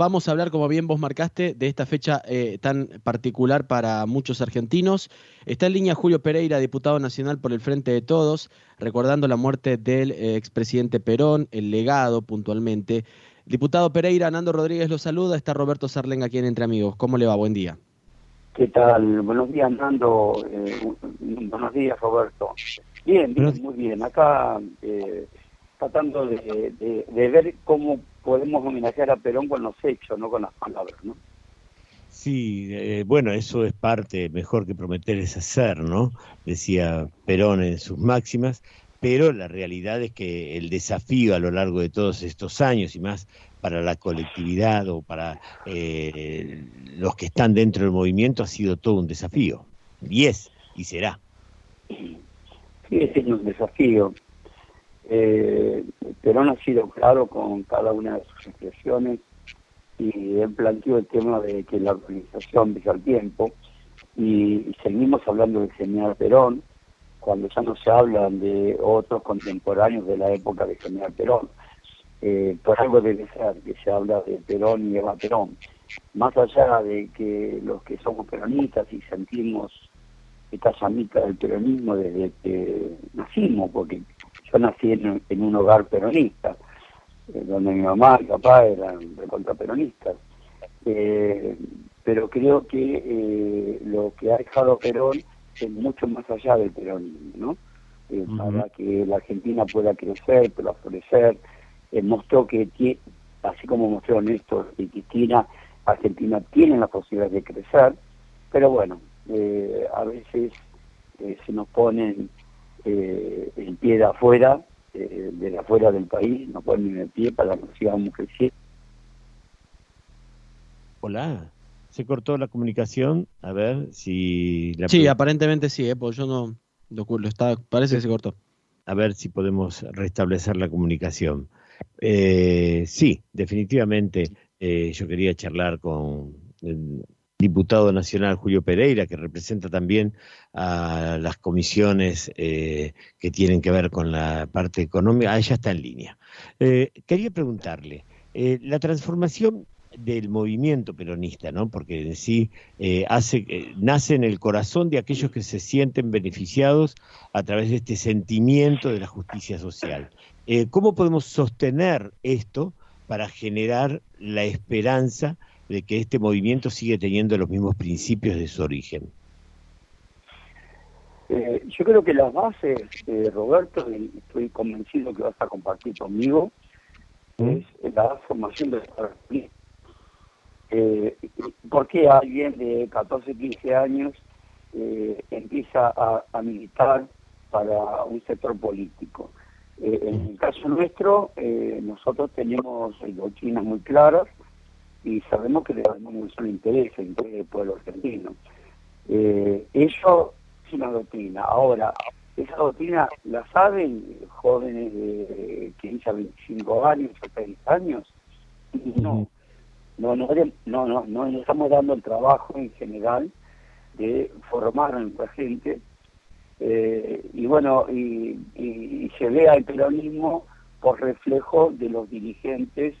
Vamos a hablar, como bien vos marcaste, de esta fecha eh, tan particular para muchos argentinos. Está en línea Julio Pereira, diputado nacional por el Frente de Todos, recordando la muerte del eh, expresidente Perón, el legado puntualmente. Diputado Pereira, Nando Rodríguez lo saluda, está Roberto Sarlenga aquí en Entre Amigos. ¿Cómo le va? Buen día. ¿Qué tal? Buenos días, Nando. Eh, buenos días, Roberto. Bien, bien, muy bien. Acá tratando de, ver cómo podemos homenajear a Perón con los hechos, no con las palabras, ¿no? Sí, eh, bueno, eso es parte, mejor que prometer es hacer, ¿no? Decía Perón en sus máximas, pero la realidad es que el desafío a lo largo de todos estos años y más para la colectividad o para eh, los que están dentro del movimiento ha sido todo un desafío, y es, y será. Sí, es un desafío. Eh, Perón ha sido claro con cada una de sus expresiones y él planteó el tema de que la organización deja el tiempo y, seguimos hablando del general Perón cuando ya no se hablan de otros contemporáneos de la época de general Perón. Eh, por algo debe ser que se habla de Perón y Eva Perón. Más allá de que los que somos peronistas y sentimos esta llamita del peronismo desde que nacimos, porque yo nací en, un hogar peronista, eh, donde mi mamá y papá eran contraperonistas. Eh, pero creo que eh, lo que ha dejado Perón es mucho más allá del peronismo, ¿no? Eh, para que la Argentina pueda crecer, pueda florecer. mostró que, así como mostró Néstor y Cristina, Argentina tiene la posibilidad de crecer, pero bueno, a veces se nos ponen eh, el pie de afuera, eh, de afuera del país, no ponen el pie para que sigamos creciendo. Hola, se cortó la comunicación, a ver si... sí, aparentemente sí, eh, pues yo no lo, está, parece que se cortó. A ver si podemos restablecer la comunicación. Eh, sí, definitivamente yo quería charlar con diputado nacional Julio Pereira, que representa también a las comisiones eh, que tienen que ver con la parte económica, ah, ella está en línea. Eh, quería preguntarle, eh, la transformación del movimiento peronista, ¿no? porque en sí hace, nace en el corazón de aquellos que se sienten beneficiados a través de este sentimiento de la justicia social. ¿Cómo podemos sostener esto para generar la esperanza de que este movimiento sigue teniendo los mismos principios de su origen? Eh, yo creo que las bases, eh, Roberto, y estoy convencido que vas a compartir conmigo, ¿Mm? es la formación de la eh, ¿Por qué alguien de 14, 15 años eh, empieza a, militar para un sector político? en el caso nuestro, nosotros tenemos doctrinas muy claras, y sabemos que le interés, el interés del pueblo argentino. Eh, eso es una doctrina. Ahora, esa doctrina la saben jóvenes de 15 a 25 años, a 30 años, y no. No, no, no, no, no estamos dando el trabajo en general de formar a nuestra gente eh, y bueno, y, y, se vea el peronismo por reflejo de los dirigentes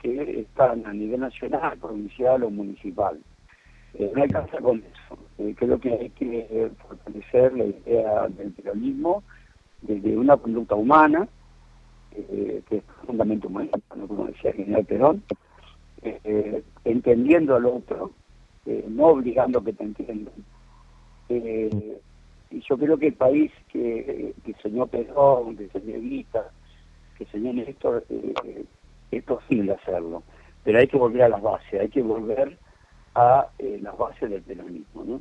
que están a nivel nacional, provincial o municipal. Eh, no alcanza con eso. Eh, creo que hay que fortalecer la idea del peronismo desde una conducta humana, eh, que es profundamente humana, como decía general Perón, entendiendo al otro, no obligando que te entiendan. y yo creo que el país que, que soñó Perón, que soñó Evita, que soñó Néstor, es posible hacerlo, pero hay que volver a las bases, hay que volver a eh, las bases del peronismo, ¿no?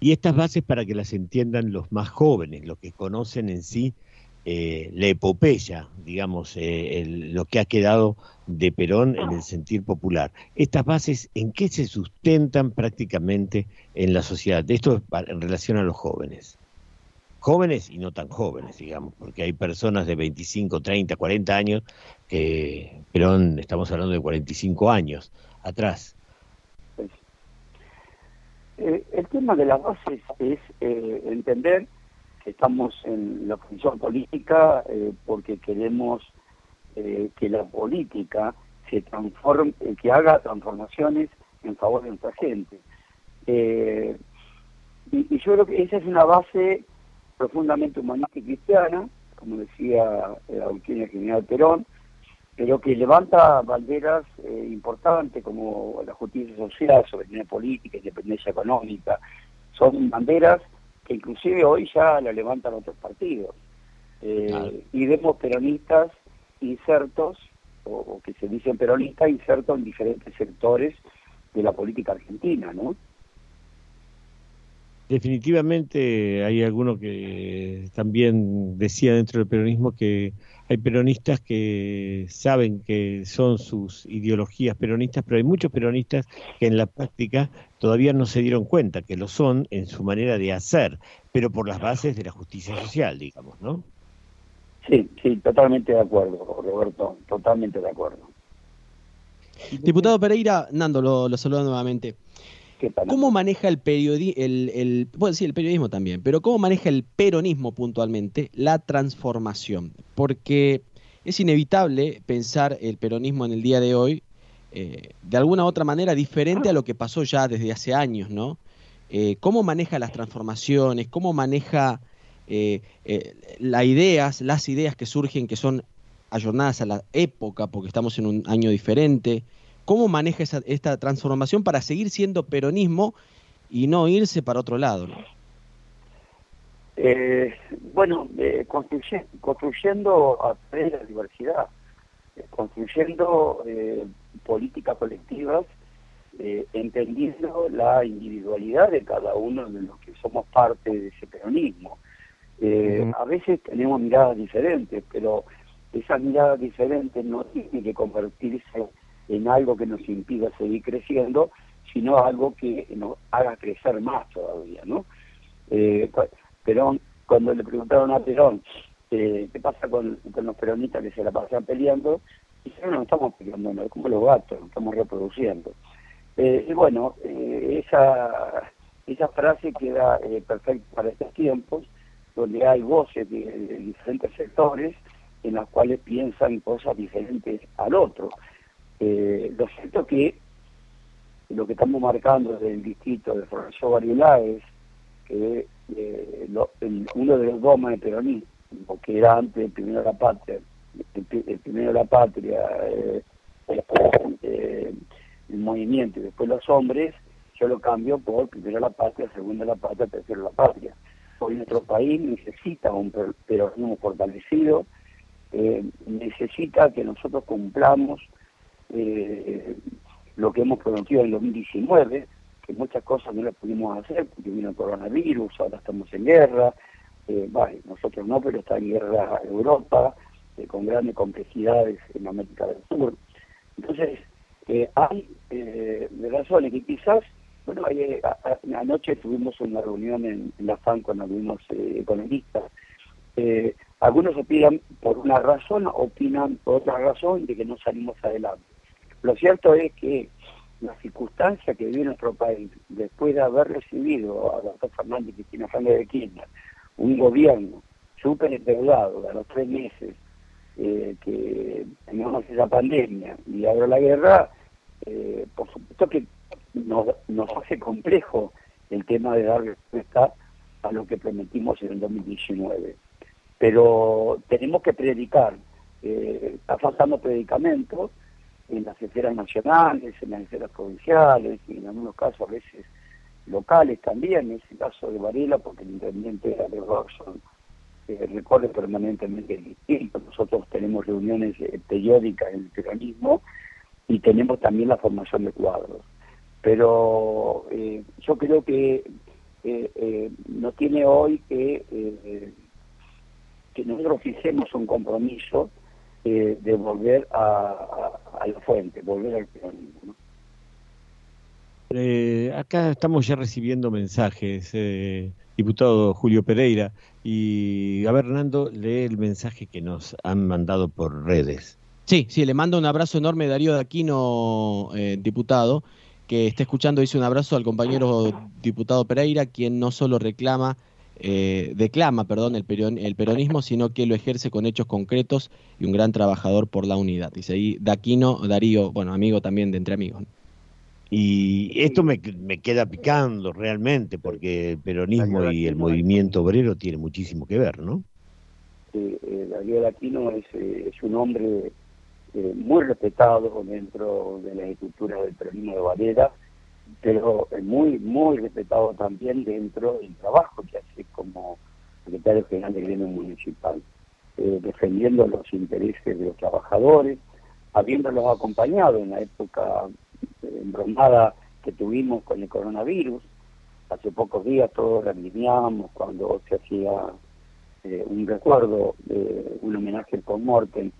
Y estas bases para que las entiendan los más jóvenes, los que conocen en sí eh, la epopeya, digamos, eh, lo que ha quedado de Perón en el sentir popular. Estas bases, ¿en qué se sustentan prácticamente en la sociedad? Esto en relación a los jóvenes jóvenes y no tan jóvenes, digamos, porque hay personas de 25, 30, 40 años que, estamos hablando de 45 años atrás. Eh, el tema de las bases es eh, entender que estamos en la posición política eh, porque queremos que la política se transforme, que haga transformaciones en favor de nuestra gente. y, y, yo creo que esa es una base profundamente humanista y cristiana, como decía la doctrina general Perón, pero que levanta banderas eh, importantes como la justicia social, soberanía política, independencia económica. Son banderas que inclusive hoy ya la levantan otros partidos. Eh, y vemos peronistas insertos, o, que se dicen peronistas, insertos en diferentes sectores de la política argentina, ¿no? Definitivamente hay alguno que también decía dentro del peronismo que hay peronistas que saben que son sus ideologías peronistas, pero hay muchos peronistas que en la práctica todavía no se dieron cuenta que lo son en su manera de hacer, pero por las bases de la justicia social, digamos, ¿no? Sí, sí, totalmente de acuerdo, Roberto, totalmente de acuerdo. Diputado Pereira, Nando, lo, lo saludo nuevamente. ¿Cómo maneja el periodismo, el, el, el periodismo también, pero cómo maneja el peronismo puntualmente la transformación? Porque es inevitable pensar el peronismo en el día de hoy eh, de alguna u otra manera diferente a lo que pasó ya desde hace años, ¿no? Eh, ¿Cómo maneja las transformaciones? ¿Cómo maneja eh, las ideas, las ideas que surgen que son ayornadas a la época, porque estamos en un año diferente? ¿Cómo maneja esta transformación para seguir siendo peronismo y no irse para otro lado? Eh, bueno, eh, construyendo, a través de la diversidad, eh, construyendo políticas colectivas, entendiendo la individualidad de cada uno de los que somos parte de ese peronismo. A veces tenemos miradas diferentes, pero esas miradas diferentes no tienen que convertirse en algo que nos impida seguir creciendo, sino algo que nos haga crecer más todavía, ¿no? Eh, Perón, cuando le preguntaron a Perón eh, qué pasa con, los peronistas que se la pasan peleando, dijeron, no, no estamos peleando, no, como los gatos, nos estamos reproduciendo. Eh, y bueno, esa, esa frase queda perfecta para estos tiempos, donde hay voces de, de diferentes sectores en las cuales piensan cosas diferentes al otro. Eh, lo cierto que lo que estamos marcando desde el distrito de Florencio Varela es que eh, uno de los domas de peronismo, que era antes el primero la patria, el, primero la patria, eh, el movimiento y después los hombres, yo lo cambio por primero la patria, segundo la patria, tercero la patria. Hoy nuestro país necesita un peronismo fortalecido, necesita que nosotros cumplamos eh, lo que hemos prometido en 2019, que muchas cosas no las pudimos hacer porque vino el coronavirus, ahora estamos en guerra, eh, nosotros no, pero está en guerra Europa, eh, con grandes complejidades en América del Sur. Entonces, eh, hay razones que quizás, bueno, anoche tuvimos una reunión en, la FAN con algunos economistas, algunos opinan por una razón, opinan por otra razón de que no salimos adelante. Lo cierto es que la circunstancia que vive nuestro país, después de haber recibido a doctor Fernández y Cristina Fernández de Kirchner, un gobierno súper endeudado a los tres meses eh, que teníamos esa pandemia y ahora la guerra, eh, por supuesto que nos, hace complejo el tema de dar respuesta a lo que prometimos en el 2019. Pero tenemos que predicar. Eh, está faltando predicamentos en las esferas nacionales, en las esferas provinciales y en algunos casos a veces locales también, en ese caso de Varela, porque el intendente de Robson eh, recorre permanentemente el distrito. Nosotros tenemos reuniones eh, periódicas en el peronismo y tenemos también la formación de cuadros. Pero eh, yo creo que eh, no tiene hoy que, que nosotros fijemos un compromiso eh, de volver a, la fuente, volver al peronismo. Eh, acá estamos ya recibiendo mensajes, eh, diputado Julio Pereira, y a ver, Hernando, lee el mensaje que nos han mandado por redes. Sí, sí, le mando un abrazo enorme Darío de Aquino, diputado, que está escuchando, dice un abrazo al compañero diputado Pereira, quien no solo reclama eh, declama perdón, el, el, peronismo, sino que lo ejerce con hechos concretos y un gran trabajador por la unidad. Dice ahí Daquino Darío, bueno, amigo también de Entre Amigos. Y esto me, me, queda picando realmente, porque el peronismo y el movimiento obrero tiene muchísimo que ver, ¿no? Sí, eh, Darío Daquino es, eh, es un hombre eh, muy respetado dentro de la estructura del peronismo de Valera, pero muy, muy respetado también dentro del trabajo que hace como secretario general del gremio municipal, defendiendo los intereses de los trabajadores, habiéndolos acompañado en la época embromada que tuvimos con el coronavirus. Hace pocos días todos alineamos cuando se hacía eh, un recuerdo, de un homenaje por muerte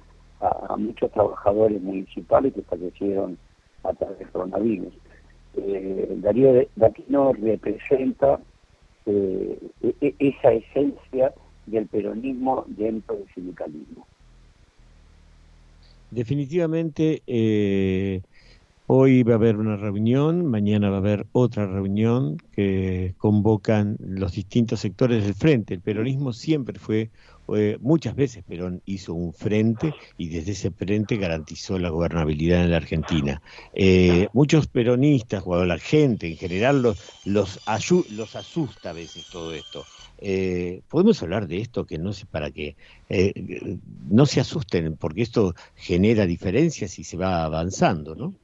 a, muchos trabajadores municipales que fallecieron a través del coronavirus. Eh, Darío Daquino representa eh, e, e, esa esencia del peronismo dentro del sindicalismo. Definitivamente eh, Hoy va a haber una reunión, mañana va a haber otra reunión que convocan los distintos sectores del frente. El peronismo siempre fue, eh, muchas veces Perón hizo un frente y desde ese frente garantizó la gobernabilidad en la Argentina. Eh, muchos peronistas, o la gente en general, los, los, los asusta a veces todo esto. Eh, podemos hablar de esto que no sé para que no se asusten porque esto genera diferencias y se va avanzando, ¿no?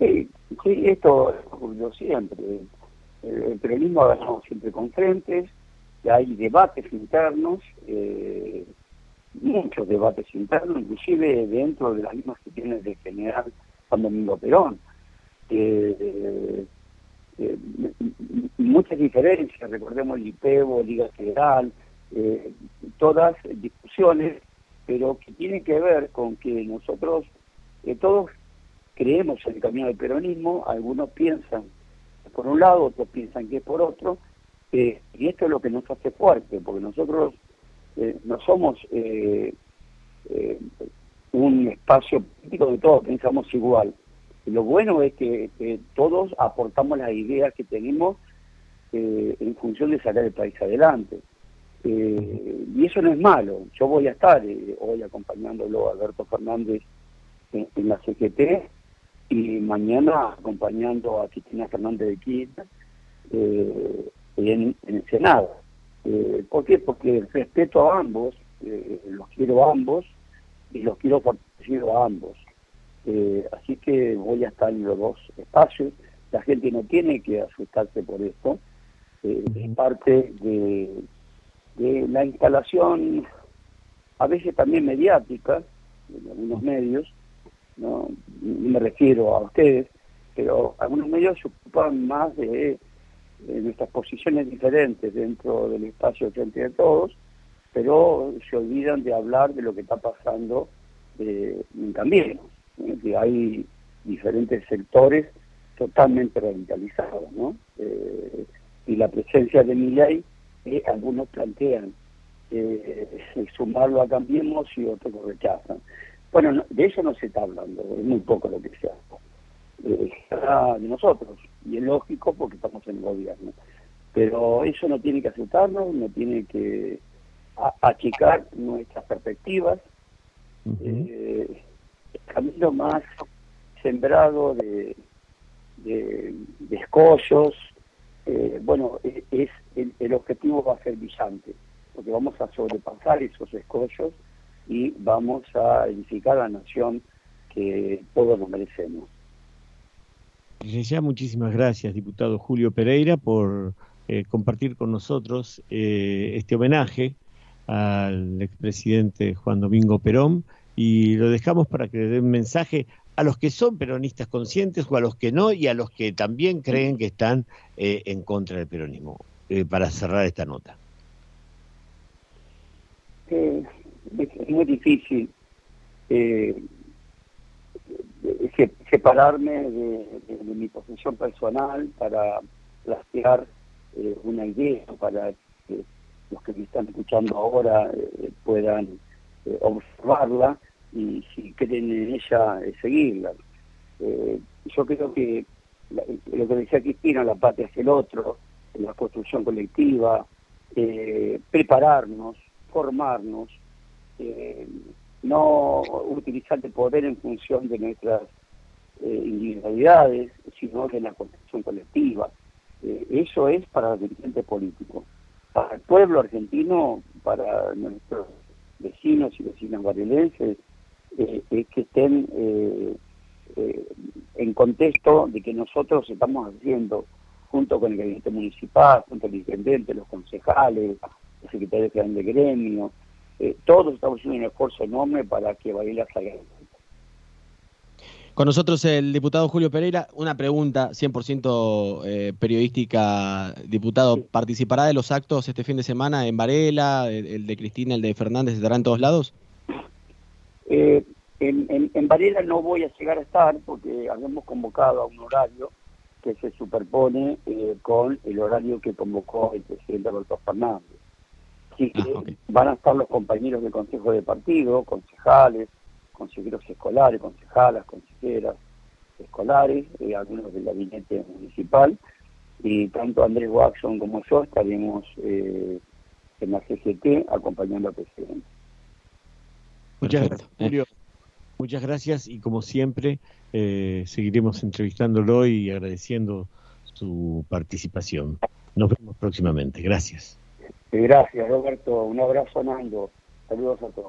Sí, sí, esto ocurrió siempre. El, peronismo ha ganado siempre con frentes, hay debates internos, eh, muchos debates internos, inclusive dentro de las mismas que tiene de general Juan Domingo Perón. Eh, eh, muchas diferencias, recordemos el IPEVO, Liga Federal, todas discusiones, pero que tienen que ver con que nosotros todos creemos en el camino del peronismo, algunos piensan por un lado, otros piensan que es por otro, eh, y esto es lo que nos hace fuerte, porque nosotros eh, no somos eh, un espacio político de todos pensamos igual. Lo bueno es que todos aportamos las ideas que tenemos en función de sacar el país adelante. y eso no es malo. Yo voy a estar hoy acompañándolo a Alberto Fernández en, la CGT y mañana acompañando a Cristina Fernández de Kirchner en, el Senado. Eh, ¿Por qué? Porque respeto a ambos, eh, los quiero a ambos y los quiero fortalecido a ambos. Eh, así que voy a estar en los dos espacios. La gente no tiene que asustarse por esto. es parte de, de la instalación, a veces también mediática, en algunos medios, no, me refiero a ustedes, pero algunos medios se ocupan más de, nuestras posiciones diferentes dentro del espacio frente de todos, pero se olvidan de hablar de lo que está pasando eh, en Cambiemos, que hay diferentes sectores totalmente radicalizados, ¿no? Eh, y la presencia de mi ley, eh, algunos plantean sumarlo a Cambiemos y otros lo rechazan. Bueno, de eso no se está hablando, es muy poco lo que se. Eh, de nosotros, y es lógico porque estamos en el gobierno. Pero eso no tiene que asustarnos, no tiene que achicar nuestras perspectivas. Eh, el camino más sembrado de, de, escollos, eh, bueno, e, es, el, el objetivo va a ser brillante, porque vamos a sobrepasar esos escollos y vamos a edificar la nación que todos nos merecemos. Muchísimas gracias, diputado Julio Pereira, por eh, compartir con nosotros eh, este homenaje al expresidente Juan Domingo Perón. Y lo dejamos para que le den un mensaje a los que son peronistas conscientes o a los que no y a los que también creen que están eh, en contra del peronismo, para cerrar esta nota. Es muy difícil eh, separarme de, mi posición personal para plantear eh, una idea para que los que me están escuchando ahora eh, puedan observarla y si creen en ella seguirla. yo creo que lo que decía Cristina, la patria es el otro, la construcción colectiva, eh, prepararnos, formarnos, eh, no utilizar el poder en función de nuestras eh, individualidades, sino de la construcción colectiva. eso es para los dirigentes políticos. Para el pueblo argentino, para nuestros vecinos y vecinas barrilenses, es que estén en contexto de que nosotros estamos haciendo junto con el gabinete municipal, junto al intendente, los concejales, los secretarios de gremio, eh, todos estamos haciendo un esfuerzo enorme para que Varela salga con nosotros el diputado Julio Pereira. Una pregunta 100% eh, periodística. Diputado, ¿participará de los actos este fin de semana en Varela? El, de Cristina, el de Fernández, ¿estará en todos lados? Eh, en, en, Varela no voy a llegar a estar porque habíamos convocado a un horario que se superpone eh, con el horario que convocó el presidente Alberto Fernández. Así que ah, van a estar los compañeros del Consejo de Partido, concejales, consejeros escolares, concejalas, consejeras escolares, eh, algunos del gabinete municipal, y tanto Andrés Watson como yo estaremos eh, en la CGT acompañando al presidente. Muchas gracias, Julio. Muchas gracias y como siempre eh, seguiremos entrevistándolo y agradeciendo su participación. Nos vemos próximamente. Gracias. Gracias, Roberto. Un abrazo, Nando. Saludos a todos.